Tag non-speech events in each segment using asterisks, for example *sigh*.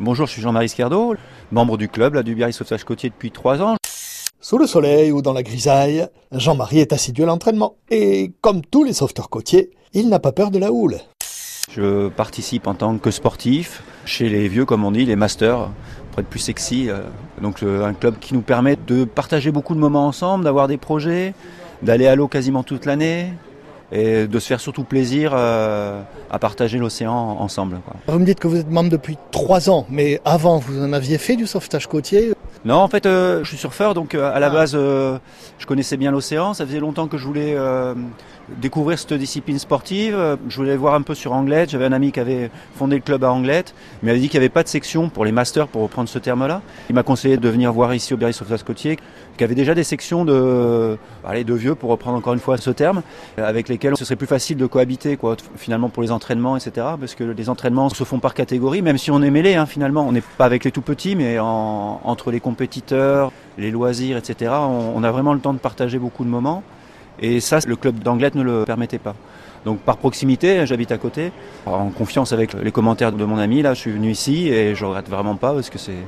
Bonjour, je suis Jean-Marie Scardo, membre du club là, du Biarritz Sauvetage Côtier depuis trois ans. Sous le soleil ou dans la grisaille, Jean-Marie est assidu à l'entraînement. Et comme tous les sauveteurs côtiers, il n'a pas peur de la houle. Je participe en tant que sportif chez les vieux, comme on dit, les masters, pour être plus sexy. euh, Donc euh, un club qui nous permet de partager beaucoup de moments ensemble, d'avoir des projets, d'aller à l'eau quasiment toute l'année et de se faire surtout plaisir euh, à partager l'océan ensemble. quoi. Vous me dites que vous êtes membre depuis trois ans, mais avant, vous en aviez fait du sauvetage côtier Non, en fait, euh, je suis surfeur, donc euh, à la base, euh, je connaissais bien l'océan. Ça faisait longtemps que je voulais euh, découvrir cette discipline sportive. Je voulais voir un peu sur Anglette. J'avais un ami qui avait fondé le club à Anglette. Il m'avait dit qu'il n'y avait pas de section pour les masters, pour reprendre ce terme-là. Il m'a conseillé de venir voir ici au Biarritz Sauvetage Côtier, qui avait déjà des sections de, allez, de vieux, pour reprendre encore une fois ce terme, avec lesquels ce serait plus facile de cohabiter, quoi, finalement pour les entraînements, etc. Parce que les entraînements se font par catégorie, même si on est mêlé, hein, finalement. On n'est pas avec les tout petits, mais en- entre les compétiteurs, les loisirs, etc. On a vraiment le temps de partager beaucoup de moments. Et ça, le club d'Anglette ne le permettait pas. Donc par proximité, j'habite à côté, en confiance avec les commentaires de mon ami, là, je suis venu ici et je regrette vraiment pas parce que c'est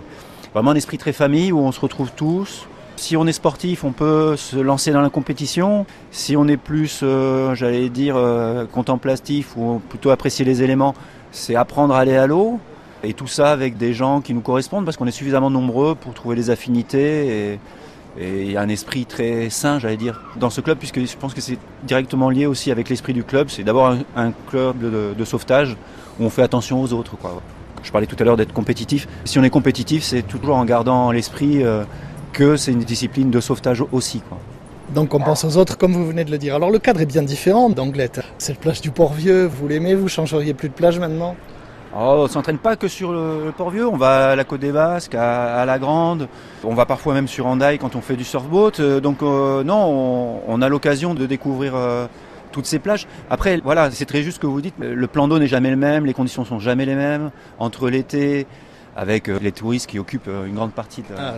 vraiment un esprit très famille où on se retrouve tous. Si on est sportif, on peut se lancer dans la compétition. Si on est plus, euh, j'allais dire, euh, contemplatif ou plutôt apprécier les éléments, c'est apprendre à aller à l'eau. Et tout ça avec des gens qui nous correspondent parce qu'on est suffisamment nombreux pour trouver des affinités et il y a un esprit très sain, j'allais dire, dans ce club, puisque je pense que c'est directement lié aussi avec l'esprit du club. C'est d'abord un, club de, sauvetage où on fait attention aux autres. Je parlais tout à l'heure d'être compétitif. Si on est compétitif, c'est toujours en gardant l'esprit euh, que c'est une discipline de sauvetage aussi. Donc on pense aux autres comme vous venez de le dire. Alors le cadre est bien différent d'Anglette. Cette plage du Port-Vieux, vous l'aimez, vous changeriez plus de plage maintenant? Oh, on s'entraîne pas que sur le, Port-Vieux, on va à la Côte des Basques, à, la Grande, on va parfois même sur Hendaye quand on fait du surfboat. Euh, Donc euh, non, on, on a l'occasion de découvrir euh, toutes ces plages. Après, voilà, c'est très juste ce que vous dites, le plan d'eau n'est jamais le même, les conditions sont jamais les mêmes. Entre l'été, avec euh, les touristes qui occupent euh, une grande partie de, Ah,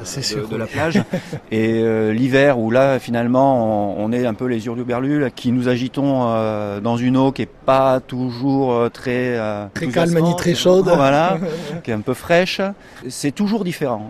de- la plage, *laughs* et euh, l'hiver où là, finalement, on, on est un peu les hurluberlus qui nous agitons euh, dans une eau qui est pas toujours euh, très... euh, Très calme ni très chaude. Voilà, *laughs* qui est un peu fraîche. C'est toujours différent.